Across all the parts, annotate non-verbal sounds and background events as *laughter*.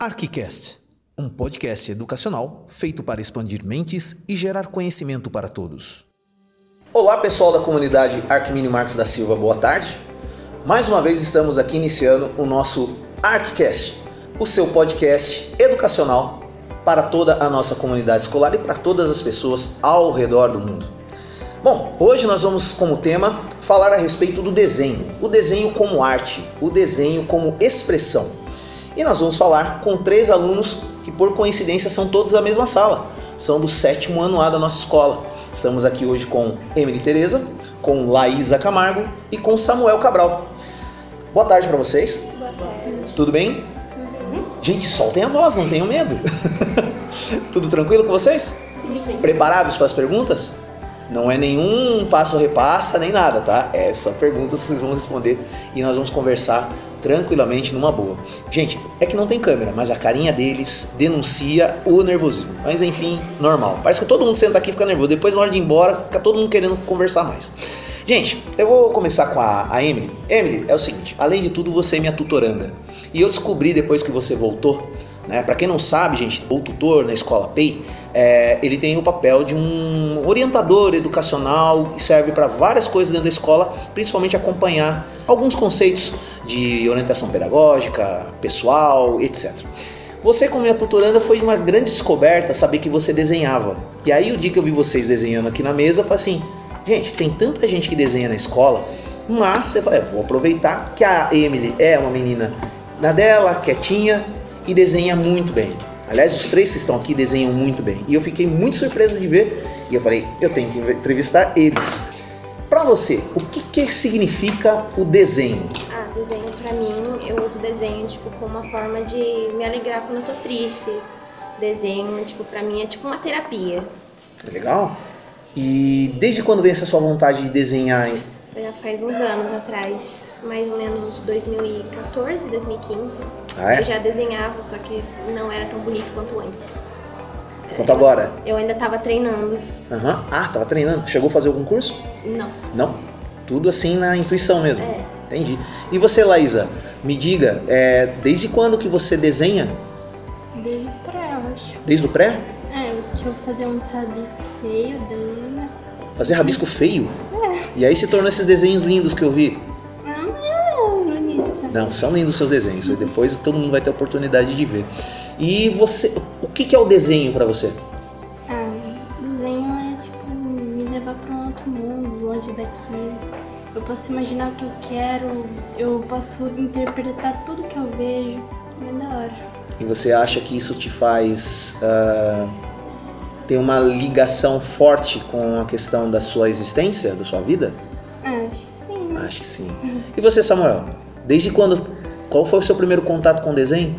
Arquicast, um podcast educacional feito para expandir mentes e gerar conhecimento para todos. Olá, pessoal da comunidade Arquimínio Marcos da Silva, boa tarde. Mais uma vez estamos aqui iniciando o nosso Arquicast, o seu podcast educacional para toda a nossa comunidade escolar e para todas as pessoas ao redor do mundo. Bom, hoje nós vamos como tema falar a respeito do desenho, o desenho como arte, o desenho como expressão. E nós vamos falar com três alunos que por coincidência são todos da mesma sala, são do sétimo ano A da nossa escola. Estamos aqui hoje com Emily Tereza, com Laísa Camargo e com Samuel Cabral. Boa tarde para vocês. Boa tarde. Tudo bem? Gente, soltem a voz, não tenham medo. *laughs* Tudo tranquilo com vocês? Sim, sim. Preparados para as perguntas? Não é nenhum passo repassa nem nada, tá? É só perguntas que vocês vão responder e nós vamos conversar tranquilamente numa boa. Gente, é que não tem câmera, mas a carinha deles denuncia o nervosismo. Mas enfim, normal. Parece que todo mundo senta aqui e fica nervoso. Depois, na hora de ir embora, fica todo mundo querendo conversar mais. Gente, eu vou começar com a, a Emily. Emily, é o seguinte: além de tudo, você é minha tutoranda. E eu descobri depois que você voltou, né? Para quem não sabe, gente, o tutor na escola PEI, é, ele tem o papel de um orientador educacional e serve para várias coisas dentro da escola, principalmente acompanhar alguns conceitos de orientação pedagógica, pessoal, etc. Você, como minha tutoranda, foi uma grande descoberta saber que você desenhava. E aí, o dia que eu vi vocês desenhando aqui na mesa, eu falei assim: gente, tem tanta gente que desenha na escola, mas eu falei, vou aproveitar que a Emily é uma menina na dela, quietinha e desenha muito bem. Aliás, os três que estão aqui desenham muito bem. E eu fiquei muito surpreso de ver. E eu falei, eu tenho que entrevistar eles. Para você, o que, que significa o desenho? Ah, desenho pra mim, eu uso desenho tipo como uma forma de me alegrar quando eu tô triste. Desenho, tipo, pra mim é tipo uma terapia. Legal? E desde quando vem essa sua vontade de desenhar? Já faz uns anos atrás, mais ou menos 2014, 2015. Ah, é? Eu já desenhava, só que não era tão bonito quanto antes. Quanto agora? Eu ainda tava treinando. Aham. Ah, tava treinando. Chegou a fazer algum curso? Não. Não? Tudo assim na intuição mesmo. É. Entendi. E você, Laísa, me diga, é, desde quando que você desenha? Desde pré, eu acho. Desde o pré? É, que eu fazia um rabisco feio, daí. Fazer rabisco feio? E aí se tornou esses desenhos lindos que eu vi. Não, sabe? Não, são lindos os seus desenhos. E depois todo mundo vai ter a oportunidade de ver. E você, o que que é o desenho pra você? Ah, desenho é tipo me levar pra um outro mundo, longe daqui. Eu posso imaginar o que eu quero, eu posso interpretar tudo que eu vejo. É da hora. E você acha que isso te faz ah, ter uma ligação forte com a questão da sua existência, da sua vida? Acho que sim. Acho que sim. E você, Samuel? Desde quando? Qual foi o seu primeiro contato com o desenho?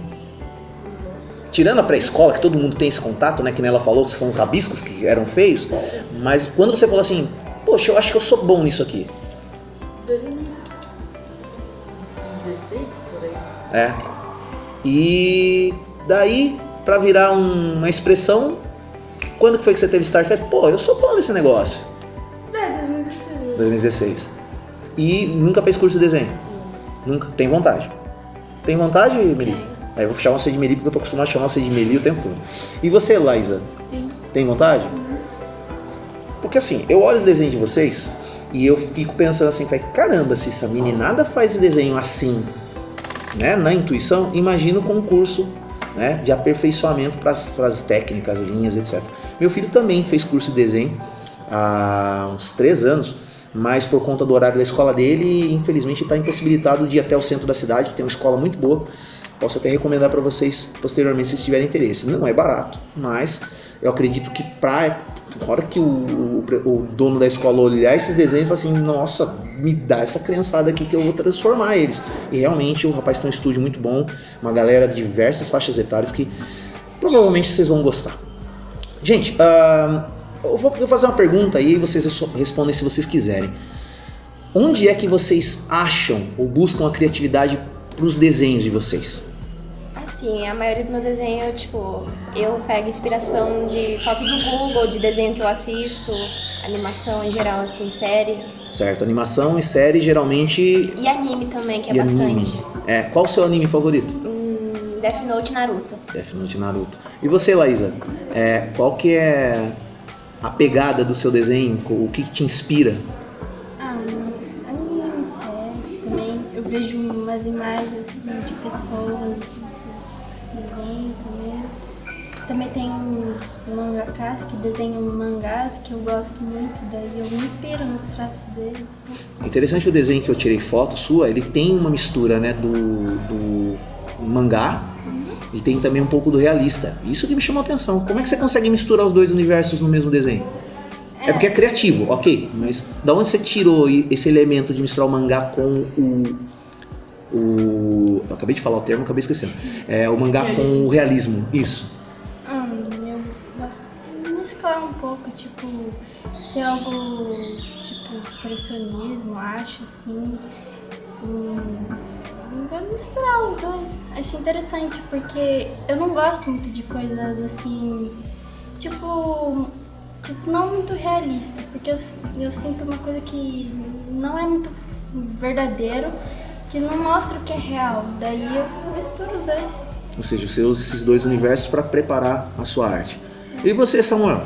Tirando a pré-escola, que todo mundo tem esse contato, né? Que nem ela falou, que são os rabiscos que eram feios. Mas quando você falou assim, poxa, eu acho que eu sou bom nisso aqui. 16 por aí. É. E daí, pra virar um- uma expressão, quando que foi que você teve start? Falei, pô, eu sou bom nesse negócio. É, 2016. 2016. E nunca fez curso de desenho? Nunca. Tem vontade? Tem vontade, Meli? Tenho. Aí eu vou chamar você de Meli porque eu tô acostumado a chamar você de Meli o tempo todo. E você, Laísa? Tem. Tem vontade? Porque assim, eu olho os desenhos de vocês e eu fico pensando assim, caramba, se essa meninada faz desenho assim, né, na intuição, imagina o concurso né, de aperfeiçoamento para as técnicas, linhas, etc. Meu filho também fez curso de desenho há uns três anos, mas por conta do horário da escola dele, infelizmente está impossibilitado de ir até o centro da cidade, que tem uma escola muito boa. Posso até recomendar para vocês posteriormente se tiverem interesse. Não é barato, mas eu acredito que para a hora que o, o, o dono da escola olhar esses desenhos e assim, nossa, me dá essa criançada aqui que eu vou transformar eles. E realmente o rapaz tem um estúdio muito bom, uma galera de diversas faixas etárias que provavelmente vocês vão gostar. Gente, ah, eu vou fazer uma pergunta aí e vocês respondem se vocês quiserem. Onde é que vocês acham ou buscam a criatividade para os desenhos de vocês? Assim, a maioria do meu desenho, eu, tipo, eu pego inspiração de foto do Google, de desenho que eu assisto, animação em geral, assim, série. Certo, animação e série geralmente E anime também, que é e bastante. anime. É, qual o seu anime favorito? Death Note e Naruto. Death Note e Naruto. E você, Laísa? É, qual que é a pegada do seu desenho? O que, que te inspira? Ah, anime, série também. Eu vejo umas imagens assim, de pessoas, de desenho também. Também tem uns mangakas que desenham mangás que eu gosto muito, daí eu me inspiro nos traços deles. Interessante que o desenho que eu tirei foto sua, ele tem uma mistura, né, do, do mangá e tem também um pouco do realista. Isso que me chamou a atenção. Como é que você consegue misturar os dois universos no mesmo desenho? É porque é criativo, ok, mas da onde você tirou esse elemento de misturar o mangá com o. o eu acabei de falar o termo, acabei esquecendo. É, o mangá com o realismo. Isso. Hum, eu gosto de mesclar um pouco, tipo, ser algo tipo expressionismo, acho assim. Hum, vou misturar os dois. Acho interessante porque eu não gosto muito de coisas assim, tipo, tipo não muito realista, porque eu, eu sinto uma coisa que não é muito verdadeiro, que não mostra o que é real. Daí eu misturo os dois. Ou seja, você usa esses dois universos para preparar a sua arte. E você, Samuel?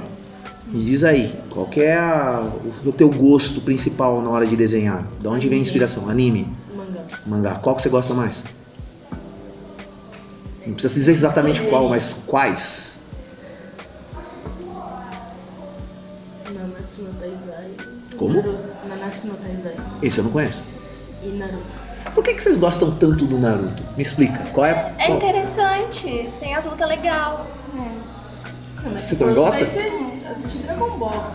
Me diz aí, qual é a- o teu gosto principal na hora de desenhar? De onde vem a inspiração? Anime? Mangá. Qual que você gosta mais? Não precisa dizer exatamente qual, mas quais? Nanatsu no Taizai. Como? Naruto. Nanatsu no Taizai. Esse eu não conheço. E Naruto. Por que, que vocês gostam tanto do Naruto? Me explica. Qual é? É qual- interessante, tem as lutas legal. Você se também gosta? esse- assistir Dragon Ball.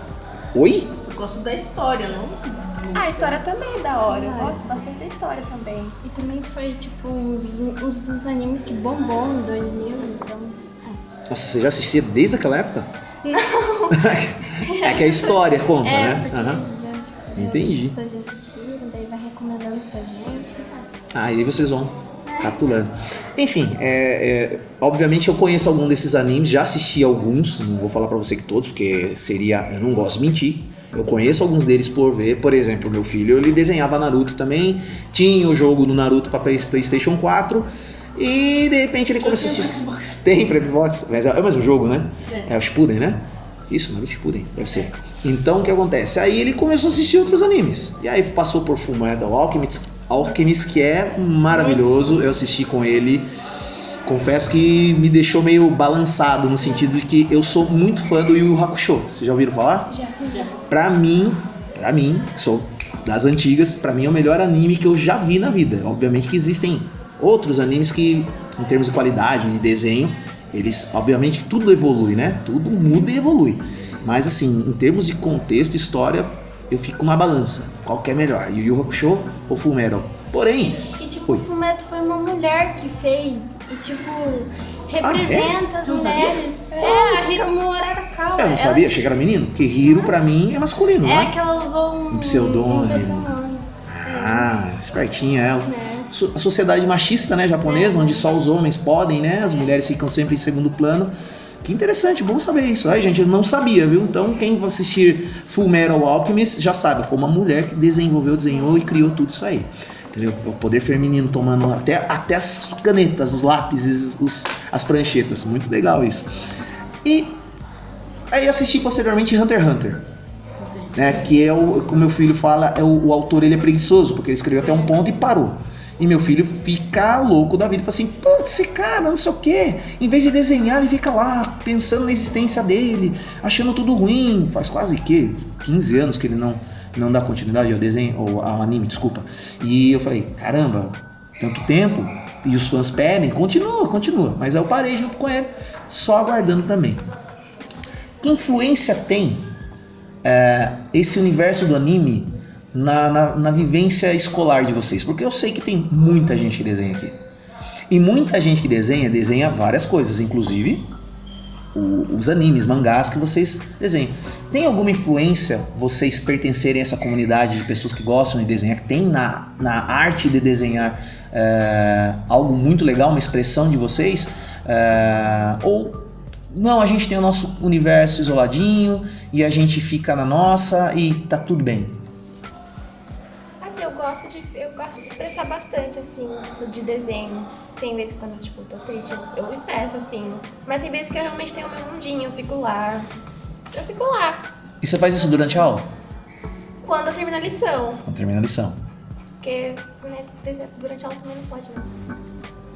Oi? Eu gosto da história, não? Ah, a história também é da hora, eu gosto bastante da história também. E também foi, tipo, uns, uns dos animes que bombou em 2000, então... Nossa, você já assistia desde aquela época? Não. *laughs* é que a história conta, É, né? porque Aham. já, Entendi. as pessoas já assistiram, daí vai recomendando pra gente. Ah, e aí vocês vão capturando. Enfim, é, é, obviamente eu conheço algum desses animes, já assisti alguns, não vou falar pra você que todos, porque seria, eu não gosto de mentir. Eu conheço alguns deles por ver, por exemplo, meu filho, ele desenhava Naruto também, tinha o jogo do Naruto pra Play- PlayStation 4 e de repente ele começou a Xbox. *laughs* Tem pra Xbox, mas é é o mesmo jogo, né? É. É o Shippuden, né? Isso, Naruto Shippuden, deve ser. Então o que acontece? Aí ele começou a assistir outros animes. E aí passou por Fullmetal Alchemist, Alchemist que é maravilhoso. Eu assisti com ele. Confesso que me deixou meio balançado no sentido de que eu sou muito fã do Yu Yu Hakusho. Vocês já ouviram falar? Já. Pra mim, pra mim, que sou das antigas, pra mim é o melhor anime que eu já vi na vida. Obviamente que existem outros animes que, em termos de qualidade, de desenho, eles, obviamente que tudo evolui, né? Tudo muda e evolui. Mas assim, em termos de contexto, história, eu fico na balança. Qual que é melhor, Yu Yu Hakusho ou Fullmetal? Porém, E tipo, Oi. o Fumeto foi uma mulher que fez. E tipo, representa as Você não sabia? mulheres. É, a Hiromu Ararakawa. eu não sabia, que era menino, porque Hiro pra mim é masculino, É é? que ela usou um, Um pseudônimo. Um pseudônimo. Ah, espertinha ela. É. A sociedade machista, né, japonesa, onde só os homens podem, né? As mulheres ficam sempre em segundo plano. Que interessante, bom saber isso. Aí, gente, eu não sabia, viu? Então, quem assistir Full Metal Alchemist já sabe, foi uma mulher que desenvolveu, desenhou e criou tudo isso aí. Entendeu? O poder feminino tomando até, até as canetas, os lápis, os, as pranchetas. Muito legal isso. E aí assisti posteriormente Hunter x Hunter né? Que é o, como meu filho fala, é o, o autor ele é preguiçoso, porque ele escreveu até um ponto e parou. E meu filho fica louco da vida, fala assim, putz, esse cara, não sei o quê. Em vez de desenhar, ele fica lá pensando na existência dele, achando tudo ruim. Faz quase que 15 anos que ele não, não dá continuidade ao desenho, ou ao anime, desculpa. E eu falei, caramba, tanto tempo, e os fãs pedem, continua, continua. Mas eu parei junto com ele, só aguardando também. Que influência tem é, esse universo do anime na, na, na vivência escolar de vocês? Porque eu sei que tem muita gente que desenha aqui. E muita gente que desenha, desenha várias coisas, inclusive o- os animes, mangás que vocês desenham. Tem alguma influência vocês pertencerem a essa comunidade de pessoas que gostam de desenhar, que tem na, na arte de desenhar é, algo muito legal, uma expressão de vocês? É, ou não, a gente tem o nosso universo isoladinho e a gente fica na nossa e tá tudo bem. Eu gosto de, eu gosto de expressar bastante, assim, de desenho. Tem vezes quando, tipo, tô triste, eu, eu expresso, assim. Mas tem vezes que eu realmente tenho o meu mundinho, eu fico lá. Eu fico lá. E você faz isso durante a aula? Quando eu termino a lição. Quando termina a lição. Porque né, durante a aula também não pode, não.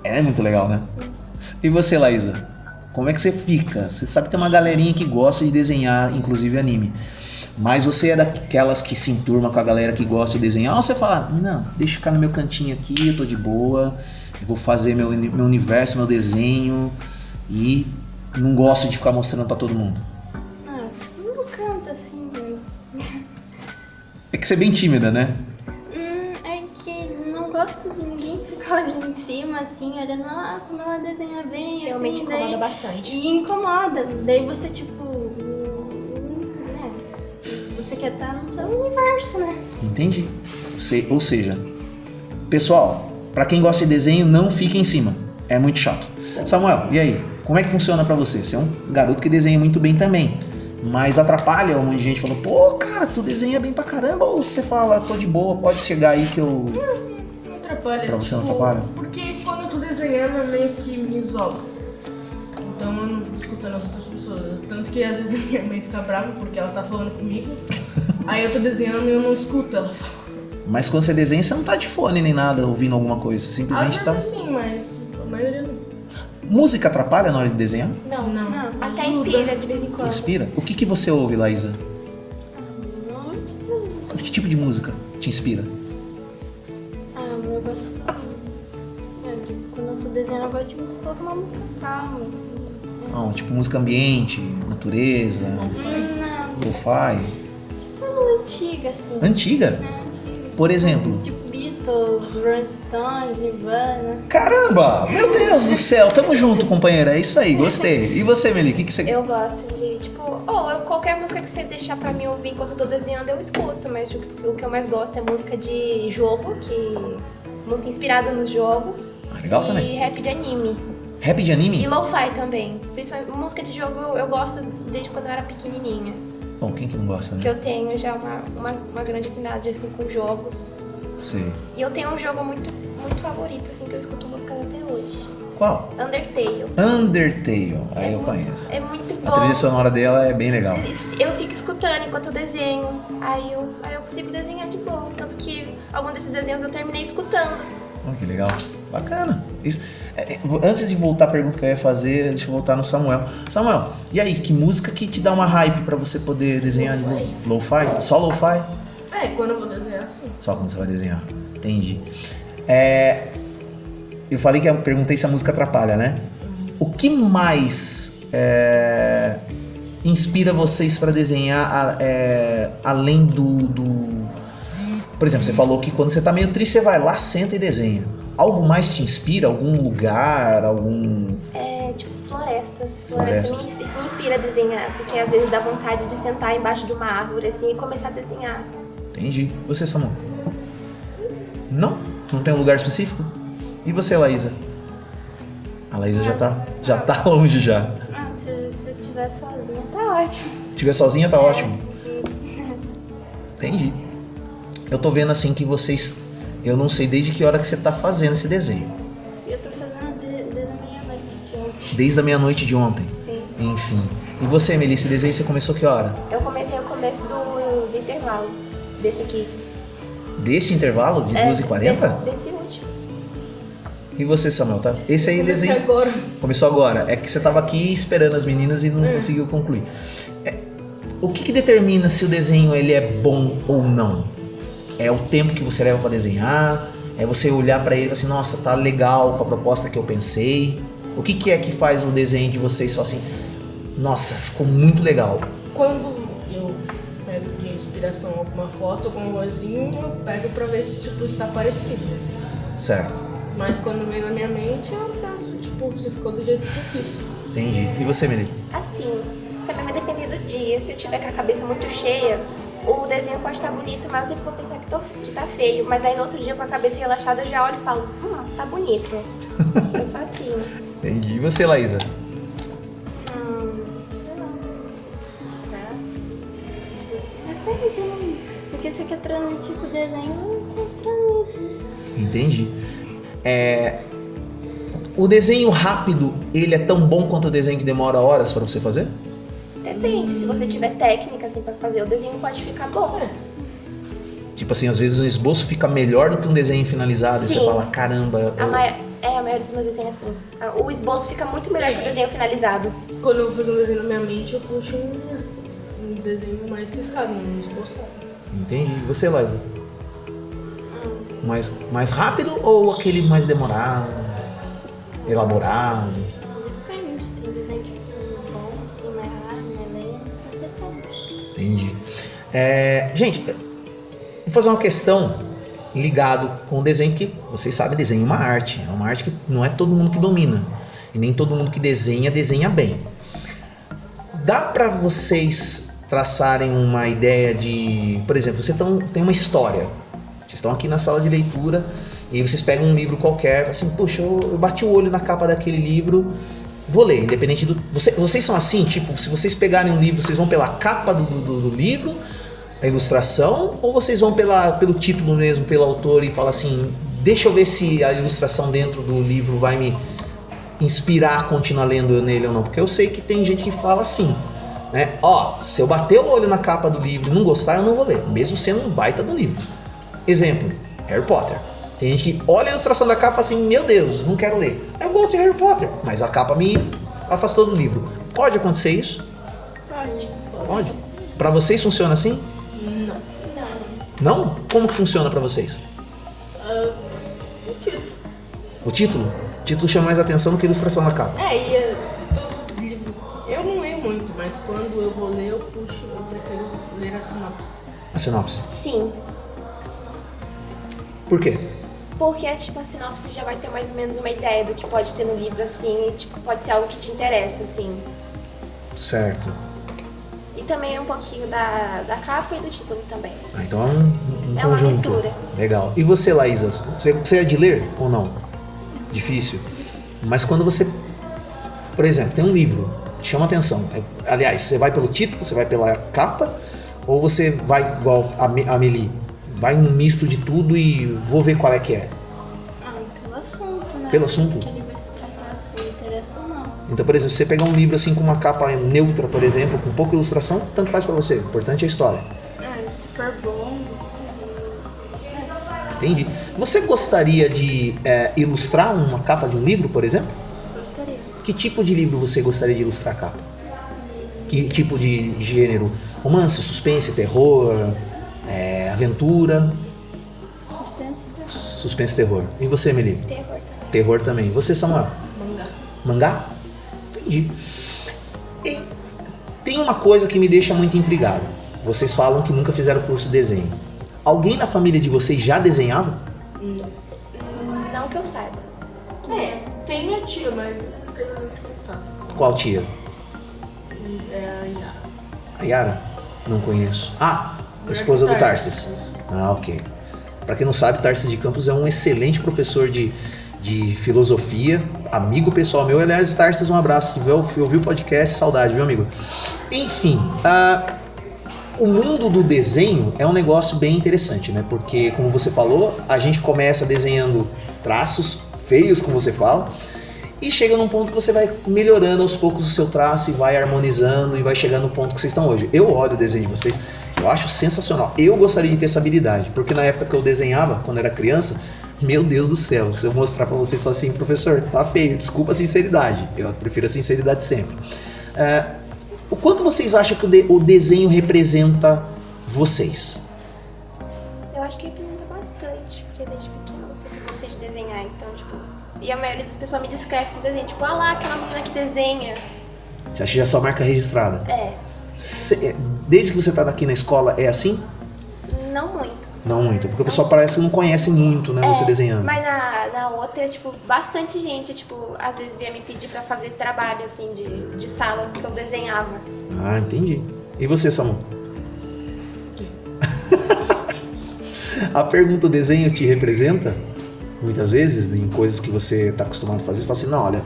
É muito legal, né? E você, Laísa? Como é que você fica? Você sabe que tem uma galerinha que gosta de desenhar, inclusive anime. Mas você é daquelas que se enturma com a galera que gosta de desenhar, ou você fala, não, deixa eu ficar no meu cantinho aqui, eu tô de boa, eu vou fazer meu, meu universo, meu desenho e não gosto de ficar mostrando pra todo mundo. Ah, no canto assim. né? É que você é bem tímida, né? Hum, é que não gosto de ninguém ficar ali em cima, assim, olhando, ah, como ela desenha bem, Realmente assim, incomoda daí- bastante. E incomoda. Daí você, tipo? Você quer estar no seu universo, né? Entendi. Você- ou seja, pessoal, pra quem gosta de desenho, não fique em cima. É muito chato. Samuel, e aí? Como é que funciona pra você? Você é um garoto que desenha muito bem também. Mas atrapalha um monte de gente falando, pô, cara, tu desenha bem pra caramba. Ou você fala, tô de boa, pode chegar aí que eu. Não atrapalha. Pra você não tipo, atrapalha? Porque quando eu tô desenhando, eu meio que me isolo. Escutando as outras pessoas. Tanto que às vezes minha mãe fica brava porque ela tá falando comigo. Aí eu tô desenhando e eu não escuto ela falar. Mas quando você desenha, você não tá de fone nem nada ouvindo alguma coisa. Às simplesmente vezes tá. sim, mas a maioria não. Música atrapalha na hora de desenhar? Não, Não. Até Ajuda. inspira de vez em quando. Inspira? O que, que você ouve, Laísa? Que tipo de música te inspira? Ah, eu gosto. É, de- quando eu tô desenhando, eu gosto de colocar uma música calma. Assim. Não, tipo música ambiente, natureza, lo-fi. tipo antiga, assim. Antiga? É, antiga. Por exemplo. Tipo Beatles, Rolling Stones, Nirvana. Caramba! Meu Deus do céu, tamo junto, companheira. É isso aí, gostei. E você, Meli, o que, que você. Eu gosto de, tipo, ou eu- qualquer música que você deixar pra mim ouvir enquanto eu tô desenhando, eu escuto. Mas tipo, o que eu mais gosto é música de jogo, que. Música inspirada nos jogos. Ah, legal e também. rap de anime. Rap de E anime? lo-fi também. Principalmente música de jogo eu, gosto desde quando eu era pequenininha. Bom, quem que não gosta, Que né? eu tenho já uma, uma, uma grande afinidade assim com jogos. Sei. E eu tenho um jogo muito, muito favorito, assim, que eu escuto músicas até hoje. Qual? Undertale. Undertale. Aí É eu muito- conheço. É muito bom. A trilha sonora dela é bem legal. Eu fico escutando enquanto eu desenho. Aí eu, aí eu consigo desenhar de boa. Tanto que algum desses desenhos eu terminei escutando. Oh, que legal. Bacana. Isso. É, é, antes de voltar à pergunta que eu ia fazer, deixa eu voltar no Samuel. Samuel, e aí, que música que te dá uma hype pra você poder desenhar? Lo-fi? Só lo-fi? É, quando eu vou desenhar assim. Só quando você vai desenhar. Entendi. É, eu falei que eu perguntei se a música atrapalha, né? O que mais é, inspira vocês pra desenhar é, além do, do- Por exemplo, você falou que quando você tá meio triste, você vai lá, senta e desenha. Algo mais te inspira? Algum lugar? Algum. É tipo florestas. Floresta Florestas. me, me inspira a desenhar. Porque às vezes dá vontade de sentar embaixo de uma árvore assim e começar a desenhar. Entendi. Você, Samuel? Não? Não tem um lugar específico? E você, Laísa? A Laísa já tá, já tá longe já. Ah, se, se eu estiver sozinha, tá ótimo. Se estiver sozinha, tá ótimo. *laughs* Entendi. Eu tô vendo assim que vocês. Eu não sei desde que hora que você tá fazendo esse desenho. Eu tô fazendo de- desde a meia-noite de ontem. Desde a meia-noite de ontem. Sim. Enfim. E você, Melissa, esse desenho você começou que hora? Eu comecei o começo do, do intervalo desse aqui. Desse intervalo de É, 2h40? Desse, desse último. E você, Samuel, tá? Esse aí Comecei desenho. agora. Começou agora. É que você tava aqui esperando as meninas e não conseguiu concluir. É, o que, que determina se o desenho ele é bom ou não? É o tempo que você leva pra desenhar? É você olhar pra ele e falar assim, nossa, tá legal com a proposta que eu pensei? O que, que é que faz o desenho de vocês falar assim, nossa, ficou muito legal? Quando eu pego de inspiração alguma foto, alguma coisinha, eu pego pra ver se tipo, está parecido. Certo. Mas quando vem na minha mente, eu faço, tipo, se ficou do jeito que eu quis. Entendi. E você, Melissa? Assim, também vai depender do dia. Se eu tiver com a cabeça muito cheia, o desenho pode estar bonito, mas eu sempre vou pensar que, tô, que tá feio. Mas aí no outro dia, com a cabeça relaxada, eu já olho e falo, hum, tá bonito. *laughs* Eu sou assim. Entendi. E você, Laísa? Hum. Depende? Porque você quer trazer tipo desenho, você traz Entendi. É, o desenho rápido, ele é tão bom quanto o desenho que demora horas para você fazer? Depende, se você tiver técnica assim pra fazer, o desenho pode ficar bom. Tipo assim, às vezes um esboço fica melhor do que um desenho finalizado e você fala, caramba, A eu- mai- É, a maioria dos meus desenhos é assim. O esboço fica muito melhor que o desenho finalizado. Quando eu vou fazer um desenho na minha mente, eu puxo um, um desenho mais ciscado, um esboçado. entendi. E você, Liza? Mais, mais rápido ou aquele mais demorado, elaborado? Entendi. É, gente, vou fazer uma questão ligado com o desenho que vocês sabem, desenho é uma arte. É uma arte que não é todo mundo que domina. E nem todo mundo que desenha, desenha bem. Dá pra vocês traçarem uma ideia de, por exemplo, você tão, tem uma história. Vocês estão aqui na sala de leitura e vocês pegam um livro qualquer, assim, puxa, eu, eu bati o olho na capa daquele livro, vou ler, independente do. Você- vocês são assim, tipo, se vocês pegarem um livro, vocês vão pela capa do, do- do livro, a ilustração, ou vocês vão pela, pelo título mesmo, pelo autor e falam assim, deixa eu ver se a ilustração dentro do livro vai me inspirar a continuar lendo nele ou não, porque eu sei que tem gente que fala assim, né? Ó, se eu bater o olho na capa do livro e não gostar, eu não vou ler, mesmo sendo um baita do livro. Exemplo, Harry Potter. Tem gente que olha a ilustração da capa e fala assim, meu Deus, não quero ler. Eu gosto de Harry Potter, mas a capa me afastou do livro. Pode acontecer isso? Pode. Pode. Pra vocês funciona assim? Não. Não? Como que funciona pra vocês? Ah, o título. O título? O título chama mais atenção do que a ilustração da capa. É, e é, todo livro. Eu não leio muito, mas quando eu vou ler, eu puxo, eu prefiro ler a sinopse. A sinopse. Sim. Por quê? Porque, tipo, a sinopse já vai ter mais ou menos uma ideia do que pode ter no livro, assim, e, tipo, pode ser algo que te interessa, assim. Certo. E também um pouquinho da, da capa e do título também. Ah, então é um, um É uma conjunto. mistura. Legal. E você, Laísa? Você, você é de ler ou não? Difícil. Mas quando você, por exemplo, tem um livro, chama atenção. É- aliás, você vai pelo título, você vai pela capa, ou você vai igual a a Amelie, vai um misto de tudo e vou ver qual é que é. Ah, pelo assunto, né? Pelo assunto? Que ele vai se tratar, se me interessa ou não. Então, por exemplo, se você pegar um livro assim com uma capa neutra, por exemplo, com pouca ilustração, tanto faz pra você. O importante é a história. Ah, se for bom, Entendi. Você gostaria de é, ilustrar uma capa de um livro, por exemplo? gostaria. Que tipo de livro você gostaria de ilustrar a capa? Que tipo de gênero? Romance, suspense, terror, é, aventura? Suspense? Suspense e terror. E você, Emily? Terror também. Terror também. Você, Samuel? Mangá. Mangá? Entendi. E tem uma coisa que me deixa muito intrigado. Vocês falam que nunca fizeram curso de desenho. Alguém na família de vocês já desenhava? Não que eu saiba. É, tem minha tia, mas não tenho muito contato. Qual tia? É a Yara. A Yara? Não conheço. Ah, a esposa do Tarsis. Ah, ok. Pra quem não sabe, Tarsis de Campos é um excelente professor de, de filosofia, amigo pessoal meu. Aliás, Tarsis, um abraço. Se viu- ouviu o podcast, saudade, viu, amigo? Enfim, ah, o mundo do desenho é um negócio bem interessante, né? Porque, como você falou, a gente começa desenhando traços feios, como você fala, e chega num ponto que você vai melhorando aos poucos o seu traço e vai harmonizando e vai chegando no ponto que vocês estão hoje. Eu olho o desenho de vocês, eu acho sensacional. Eu gostaria de ter essa habilidade, porque na época que eu desenhava, quando era criança, meu Deus do céu, se eu mostrar pra vocês falar assim, professor, tá feio, desculpa a sinceridade. Eu prefiro a sinceridade sempre. É, o quanto vocês acham que o, de- o desenho representa vocês? Eu acho que representa bastante, porque desde pequena eu sempre gostei de desenhar, então, tipo. E a maioria das pessoas me descreve com desenho, tipo, ah lá, aquela menina que desenha. Você acha que já é sua marca registrada? É, desde que você tá aqui na escola, é assim? não muito. Não muito, porque o pessoal parece que não conhece muito, né, você É, desenhando. Mas na, na outra, tipo, bastante gente, tipo, às vezes vinha me pedir pra fazer trabalho, assim, de, de sala, porque eu desenhava. Ah, entendi. E você, Samu? *laughs* a pergunta o desenho te representa? Muitas vezes, em coisas que você está acostumado a fazer, você fala assim, não, olha,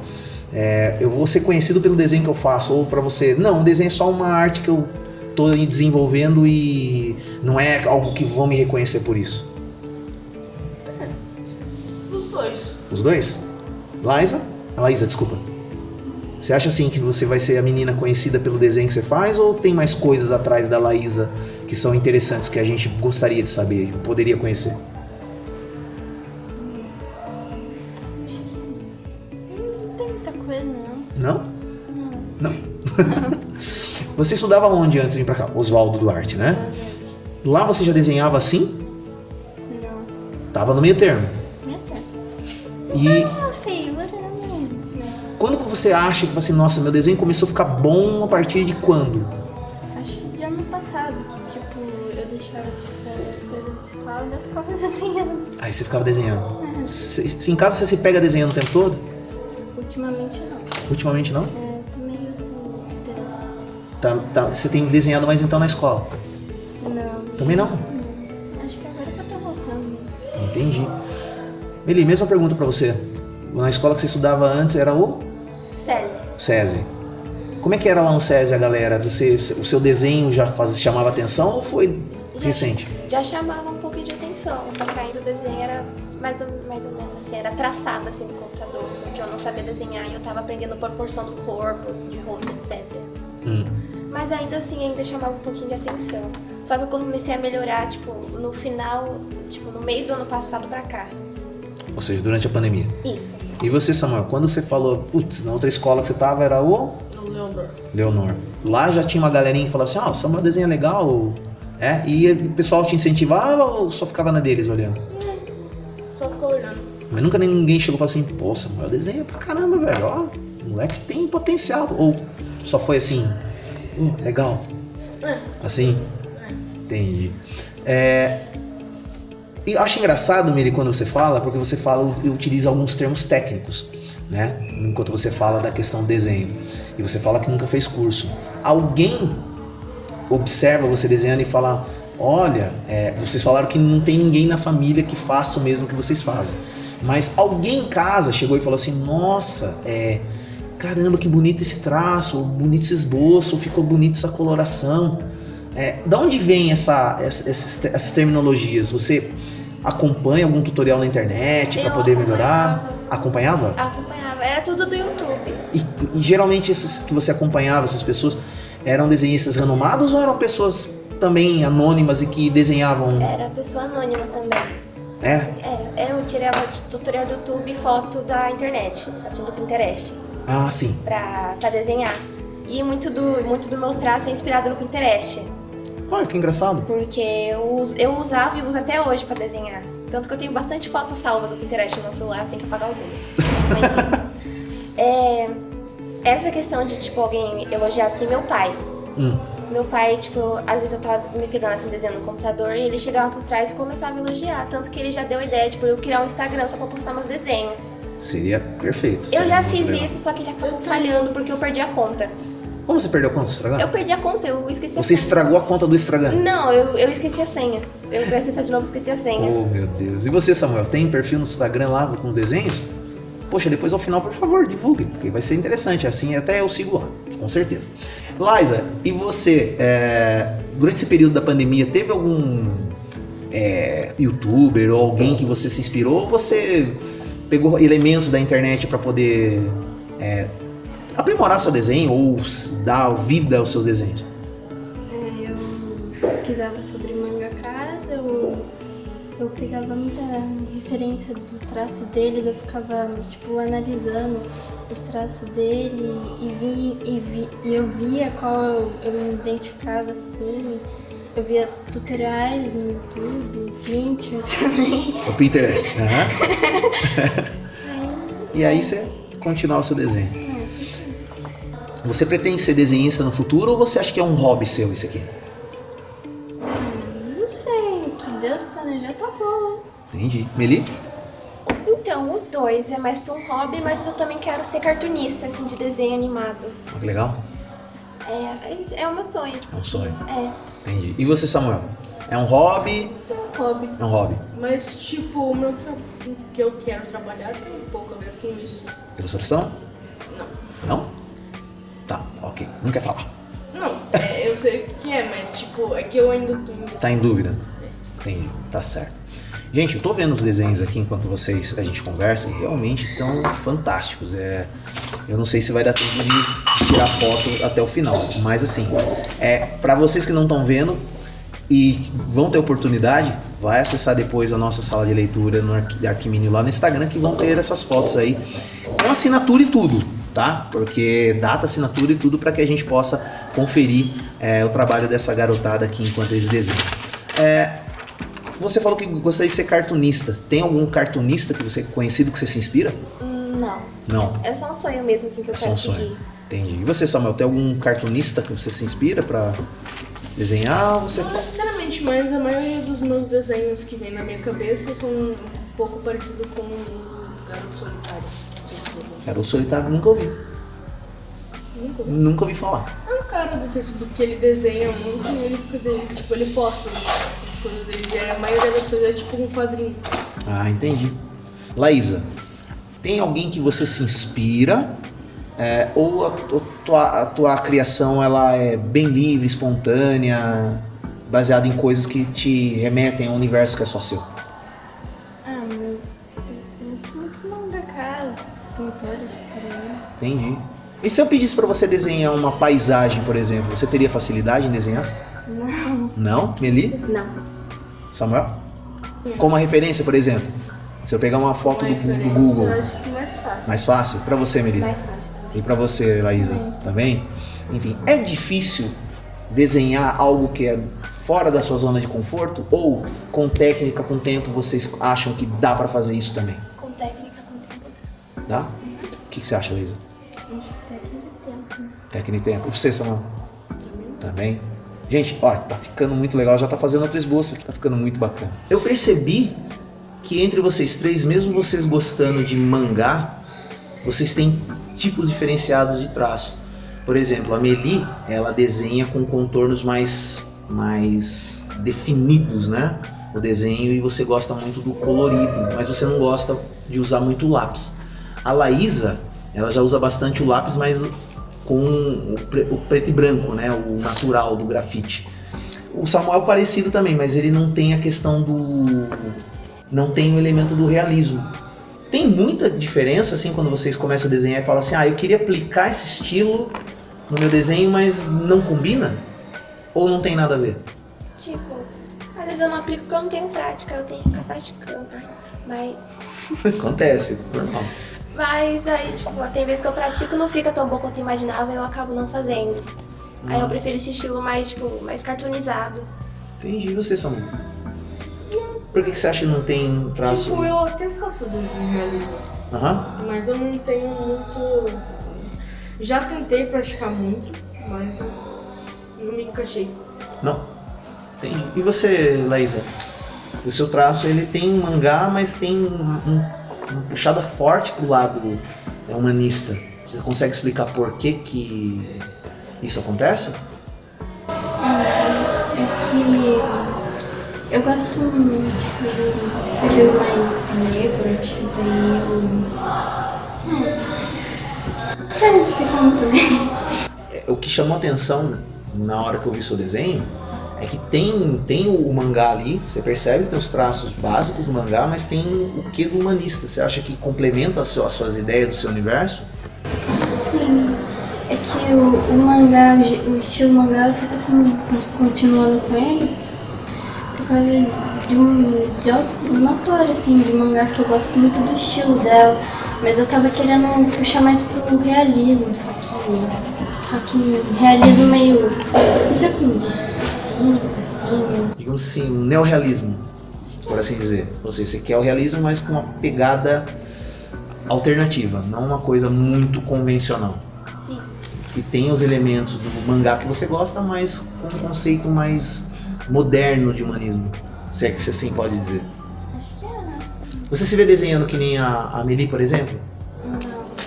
é, eu vou ser conhecido pelo desenho que eu faço, ou para você, não, o desenho é só uma arte que eu tô desenvolvendo e não é algo que vão me reconhecer por isso. Os dois? Laísa? Laísa, desculpa. Você acha assim que você vai ser a menina conhecida pelo desenho que você faz ou tem mais coisas atrás da Laísa que são interessantes que a gente gostaria de saber, poderia conhecer? Você estudava onde antes de vir pra cá? Oswaldo Duarte, né? Lá você já desenhava assim? Não. Tava no meio termo. Não é certo. E Ah, feiura, não. quando que você acha que assim, nossa, meu desenho começou a ficar bom a partir de quando? Acho que de ano passado, que tipo, eu deixava de fazer as coisas de escola e eu ficava *laughs* desenhando. Aí você ficava desenhando. Se, se em casa você se pega desenhando o tempo todo? Ultimamente não. Ultimamente não? É, Tá, tá- você tem desenhado mais então na escola? Não. Também não? Acho que agora que eu tô voltando. Entendi. Meli, mesma pergunta pra você. Na escola que você estudava antes era o SESI. SESI. Como é que era lá no SESI a galera? Você, o seu desenho já faz, chamava atenção ou foi Já- recente? Já chamava um pouco de atenção, só que ainda o desenho era mais ou, mais ou menos assim, era traçado assim no computador, porque eu não sabia desenhar e eu tava aprendendo proporção do corpo, de rosto, etc. Hum. Mas ainda assim, ainda chamava um pouquinho de atenção. Só que eu comecei a melhorar, tipo, no final, tipo, no meio do ano passado pra cá. Ou seja, durante a pandemia. Isso. E você, Samuel, quando você falou, putz, na outra escola que você tava era o O Leonor. Leonor. Lá já tinha uma galerinha que falava assim, ah, o Samuel desenha legal. É? E o pessoal te incentivava ou só ficava na deles olhando? Só ficou olhando. Mas nunca ninguém chegou e falou assim, pô, Samuel desenha pra caramba, velho. Ó, o moleque tem potencial. Ou só foi assim, "Uh, legal. É. Assim? Entendi. É, e eu acho engraçado, Miri, quando você fala, porque você fala e utiliza alguns termos técnicos, né? Enquanto você fala da questão do desenho. E você fala que nunca fez curso. Alguém observa você desenhando e fala: Olha, é, vocês falaram que não tem ninguém na família que faça o mesmo que vocês fazem. Mas alguém em casa chegou e falou assim: Nossa, é, caramba, que bonito esse traço, bonito esse esboço, ou ficou bonita essa coloração. É, da onde vem essa, essa- essas, essas terminologias? Você acompanha algum tutorial na internet para poder melhorar? Acompanhava? Acompanhava. Era tudo do YouTube. E, e geralmente esses que você acompanhava, essas pessoas, eram desenhistas renomados ou eram pessoas também anônimas e que desenhavam? Era pessoa anônima também. É? Era. Eu tirava tutorial do YouTube e foto da internet, assim, do Pinterest, Ah, sim. pra, pra desenhar. E muito do, muito do meu traço é inspirado no Pinterest. Olha que engraçado. Porque eu, eu usava e uso até hoje pra desenhar. Tanto que eu tenho bastante foto salva do Pinterest no meu celular, tem que apagar algumas. *laughs* Mas. É, essa questão de, tipo, alguém elogiar assim meu pai. Hum. Meu pai, tipo, às vezes eu tava me pegando assim, desenhando no computador, e ele chegava por trás e começava a elogiar. Tanto que ele já deu a ideia, tipo, eu criar um Instagram só pra postar meus desenhos. Seria perfeito. Eu já fiz isso, só que ele acabou falhando porque eu perdi a conta. Como você perdeu a conta do Instagram? Eu perdi a conta, eu esqueci a Você senha. estragou a conta do Instagram? Não, eu, eu esqueci a senha. Eu fui acessar de novo e esqueci a senha. Oh, meu Deus. E você, Samuel, tem perfil no Instagram lá com os desenhos? Poxa, depois ao final, por favor, divulgue, porque vai ser interessante. Assim, até eu sigo lá, com certeza. Liza, e você, é, durante esse período da pandemia, teve algum é, youtuber ou alguém que você se inspirou? Ou você pegou elementos da internet para poder é, aprimorar seu desenho ou dar vida aos seus desenhos? É, eu pesquisava sobre mangakas, eu, eu pegava muita referência dos traços deles, eu ficava, tipo, analisando os traços dele e, vi, e, vi, e eu via qual eu me identificava assim. Eu via tutoriais no YouTube, Pinterest também. *laughs* O Pinterest. aham. e aí você continuar o seu desenho. Você pretende ser desenhista no futuro ou você acha que é um hobby seu isso aqui? Não sei, o que Deus planejar tá bom. Entendi. Meli? Então, os dois é mais pra um hobby, mas eu também quero ser cartunista, assim, de desenho animado. Olha que legal. É, é o meu sonho, tipo, É um sonho. é. Entendi. E você, Samuel? É um hobby? Hobby. É um hobby. Mas, tipo, o meu tra... o que eu quero trabalhar tem um pouco a ver com isso. Ilustração? Não. Não? Tá, ok. Não quer falar. Não, é, eu sei o que é, mas, tipo, é que eu ainda tô em Tá em dúvida? Entendi. Tá certo. Gente, eu tô vendo os desenhos aqui enquanto vocês a gente conversa e realmente estão fantásticos. É, eu não sei se vai dar tempo de, tirar foto até o final, mas assim, é para vocês que não estão vendo e vão ter oportunidade, vai acessar depois a nossa sala de leitura no Arquimínio lá no Instagram que vão ter essas fotos aí com assinatura e tudo, tá? Porque data, assinatura e tudo para que a gente possa conferir é, o trabalho dessa garotada aqui enquanto eles desenham. É, você falou que gostaria de ser cartunista. Tem algum cartunista que você conhecido que você se inspira? Hum, Não. Não. É só um sonho mesmo, assim, que eu É só quero um sonho. seguir. Entendi. E você, Samuel, tem algum cartunista que você se inspira pra desenhar? Você... Não, sinceramente, mas a maioria dos meus desenhos que vem na minha cabeça são um pouco parecidos com o Garoto Solitário. Garoto Solitário nunca ouvi. Nunca vi. Nunca ouvi falar. É um cara do Facebook que ele desenha muito e ele fica dele, tipo, ele posta as coisas dele. E a maioria das coisas é tipo um quadrinho. Ah, entendi. Laísa, tem alguém que você se inspira? é, ou a, tu- tua, a tua criação ela é bem livre, espontânea, baseada em coisas que te remetem ao universo que é só seu? Ah, meu. Muito, muito mangakas, pintores, caramba. Entendi. E se eu pedisse pra você desenhar uma paisagem, por exemplo, você teria facilidade em desenhar? Não. Não? Meli? Não. Samuel? Como uma referência, por exemplo. Se eu pegar uma foto do, do Google, Eu acho que mais fácil. mais fácil? Pra você, Meli? Mais fácil também. E pra você, Laísa, também? Enfim, é difícil desenhar algo que é fora da sua zona de conforto? Ou com técnica, com tempo, vocês acham que dá pra fazer isso também? Com técnica, com tempo. Dá? O que, que você acha, Laísa? Até tem tempo. né? Técnica e tempo. E você, Samuel? Também. Gente, ó, tá ficando muito legal. Já tá fazendo outro esboço aqui. Tá ficando muito bacana. Eu percebi que entre vocês três, mesmo vocês gostando de mangá, vocês têm tipos diferenciados de traço. Por exemplo, a Meli, ela desenha com contornos mais, mais definidos, né? O desenho e você gosta muito do colorido, mas você não gosta de usar muito lápis. A Laísa, ela já usa bastante o lápis, mas com o, pre- o preto e branco, né? O natural do grafite. O Samuel é parecido também, mas ele não tem a questão do. Não tem o elemento do realismo. Tem muita diferença, assim, quando vocês começam a desenhar e falam assim: ah, eu queria aplicar esse estilo no meu desenho, mas não combina? Ou não tem nada a ver? Tipo, às vezes eu não aplico porque eu não tenho prática, eu tenho que ficar praticando. Mas, *laughs* Acontece, normal. mas aí, tipo, tem vezes que eu pratico não fica tão bom quanto eu imaginava e eu acabo não fazendo. Aí eu prefiro esse estilo mais, tipo, mais cartoonizado. Entendi você, Samuel. Por que, que você acha que não tem traço? Tipo, eu até faço desenho realismo, Aham. mas eu não tenho muito. Já tentei praticar muito, mas não, não me encaixei. Não. Entendi. E você, Laísa? O seu traço ele tem um mangá, mas tem um- um- uma puxada forte pro lado é, humanista. Você consegue explicar por que, que isso acontece? É que eu gosto tipo, do estilo mais negro, tipo, daí eu. Não sei explicar muito bem. O que chamou atenção na hora que eu vi seu desenho é que tem, tem o mangá ali, você percebe, tem os traços básicos do mangá, mas tem o que do humanista. Você acha que complementa as suas ideias do seu universo? Sim. É que o, o mangá, o, estilo mangá, eu sempre continuando com ele causa de um, de uma autora, assim, de mangá que eu gosto muito do estilo dela. Mas eu tava querendo puxar mais pro realismo, só que. Só que um realismo meio. Não sei como diz, cínico, assim. digamos assim, um neorrealismo, por assim dizer. Ou seja, você quer o realismo, mas com uma pegada alternativa, não uma coisa muito convencional. Sim. Que tem os elementos do mangá que você gosta, mas com um conceito mais moderno de humanismo. Se é que você assim pode dizer. Acho que é, né? Você se vê desenhando que nem a, a por exemplo? Não.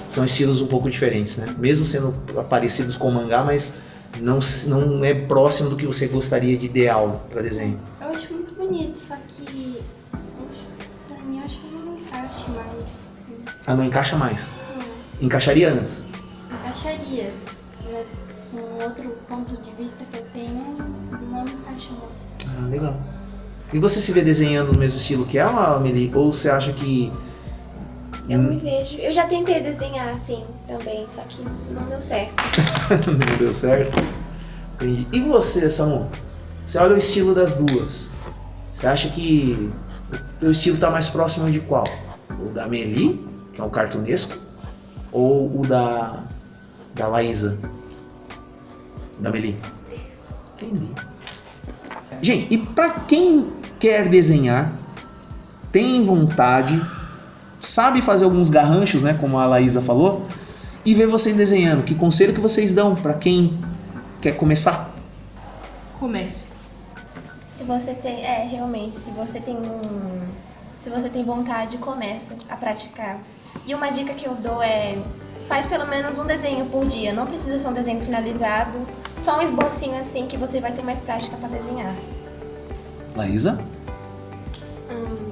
São estilos um pouco diferentes, né? Mesmo sendo parecidos com o mangá, mas não, não é próximo do que você gostaria de ideal para desenho. Eu acho muito bonito, só que. Pra mim, eu acho que não encaixa mais. Assim. Ah, não encaixa mais. Não. Encaixaria antes. Encaixaria, outro ponto de vista que eu tenho, não me encaixa mais. Ah, legal. E você se vê desenhando no mesmo estilo que ela, Amelie? Ou você acha que. Eu me vejo. Eu já tentei desenhar assim também, só que não deu certo. *laughs* não deu certo? Entendi. E você, Samu? Você olha o estilo das duas. Você acha que o teu estilo tá mais próximo de qual? O da Amelie, que é um cartunesco, ou o da da Laísa? Da Amelie? Entendi. Gente, e para quem quer desenhar, tem vontade, sabe fazer alguns garranchos, né, como a Laísa falou, e ver vocês desenhando, que conselho que vocês dão para quem quer começar? Comece. Se você tem, é, realmente, se você tem um, se você tem vontade, começa a praticar. E uma dica que eu dou é faz pelo menos um desenho por dia, não precisa ser um desenho finalizado, só um esbocinho assim que você vai ter mais prática para desenhar. Laísa? Hum,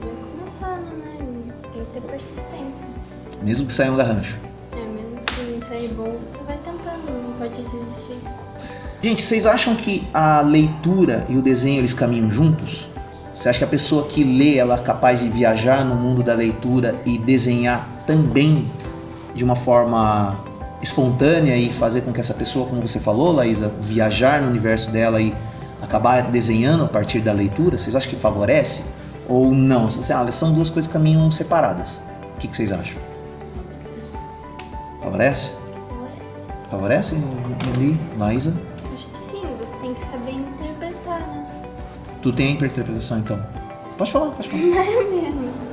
vai começando, né? Tem que ter persistência. Mesmo que saia um garrancho. É, mesmo que não sair bom, você vai tentando, não pode desistir. Gente, vocês acham que a leitura e o desenho eles caminham juntos? Você acha que a pessoa que lê ela é capaz de viajar no mundo da leitura e desenhar também de uma forma espontânea e fazer com que essa pessoa, como você falou, Laísa, viajar no universo dela e acabar desenhando a partir da leitura? Vocês acham que favorece? Ou não? Você, ah, são duas coisas que caminham separadas. O que, que vocês acham? Favorece? Favorece, Eli, Laísa? Acho que sim, você tem que saber interpretar, né? Tu tem a interpretação então? Pode falar, pode falar. *laughs* Mais ou menos.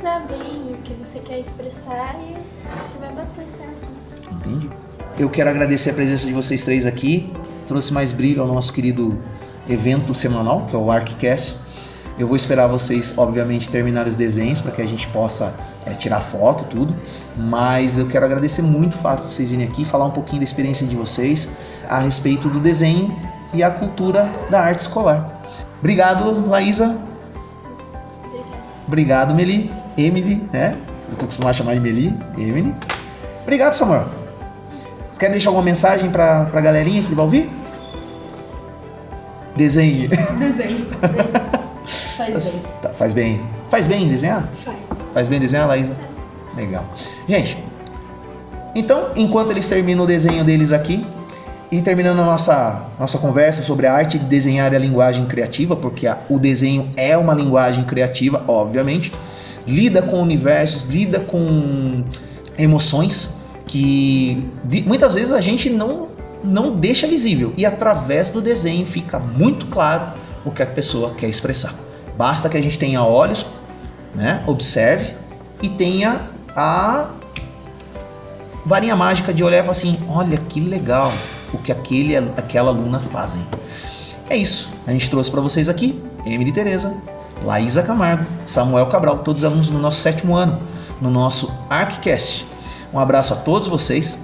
Analisar bem o que você quer expressar e você vai bater certo. Entendi. Eu quero agradecer a presença de vocês três aqui. Trouxe mais brilho ao nosso querido evento semanal, que é o ArcCast. Eu vou esperar vocês, obviamente, terminarem os desenhos para que a gente possa é, tirar foto, tudo. Mas eu quero agradecer muito o fato de vocês virem aqui falar um pouquinho da experiência de vocês a respeito do desenho e a cultura da arte escolar. Obrigado, Laísa. Obrigado, Meli. Emily, né? Eu tô acostumado a chamar de Meli. Emily. Obrigado, Samuel. Você quer deixar alguma mensagem pra, pra galerinha que vai ouvir? Desenhe. Desenho. *laughs* Faz bem. Tá, faz bem. Faz bem desenhar? Faz. Faz bem desenhar, Laísa? Legal. Gente, então, enquanto eles terminam o desenho deles aqui, e terminando a nossa, nossa conversa sobre a arte de desenhar e a linguagem criativa, porque a, o desenho é uma linguagem criativa, obviamente, lida com universos, lida com emoções que muitas vezes a gente não, não deixa visível, e através do desenho fica muito claro o que a pessoa quer expressar. Basta que a gente tenha olhos, né? observe e tenha a varinha mágica de olhar e falar assim: olha que legal o que aquele, aquela aluna fazem. É isso. A gente trouxe para vocês aqui Emily Tereza, Laísa Camargo, Samuel Cabral, todos alunos do nosso sétimo ano, no nosso ArcCast. Um abraço a todos vocês.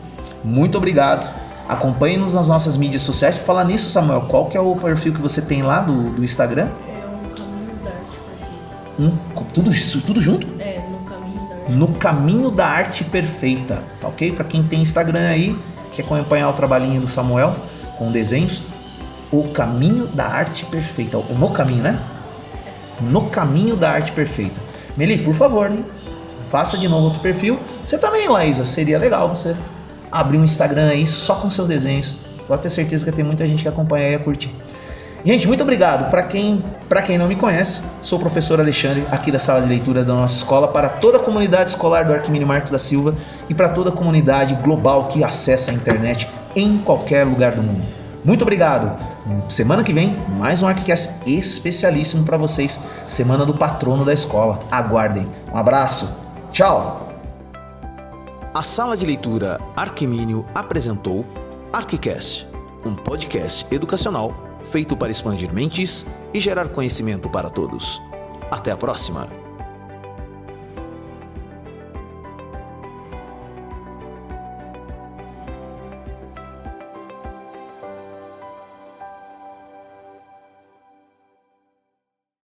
Muito obrigado. Acompanhe-nos nas nossas mídias sociais. Falar nisso, Samuel, qual que é o perfil que você tem lá do, do Instagram? É um caminho da arte perfeita. Hum, tudo, isso- tudo junto? É, no caminho da arte. no caminho da arte perfeita, tá ok? Para quem tem Instagram aí, quer acompanhar o trabalhinho do Samuel com desenhos, o caminho da arte perfeita, no caminho, né? No caminho da arte perfeita. Meli, por favor, hein? faça de novo outro perfil. Você também, Laísa, seria legal você abrir um Instagram aí só com seus desenhos. Pode ter certeza que tem muita gente que acompanha e ia curtir. Gente, muito obrigado. Para quem, quem não me conhece, sou o professor Alexandre, aqui da sala de leitura da nossa escola, para toda a comunidade escolar do Arquimínio Marques da Silva e para toda a comunidade global que acessa a internet em qualquer lugar do mundo. Muito obrigado. Semana que vem, mais um Arquicast especialíssimo para vocês. Semana do patrono da escola. Aguardem. Um abraço. Tchau. A sala de leitura Arquimínio apresentou Arquicast, um podcast educacional feito para expandir mentes e gerar conhecimento para todos. Até a próxima!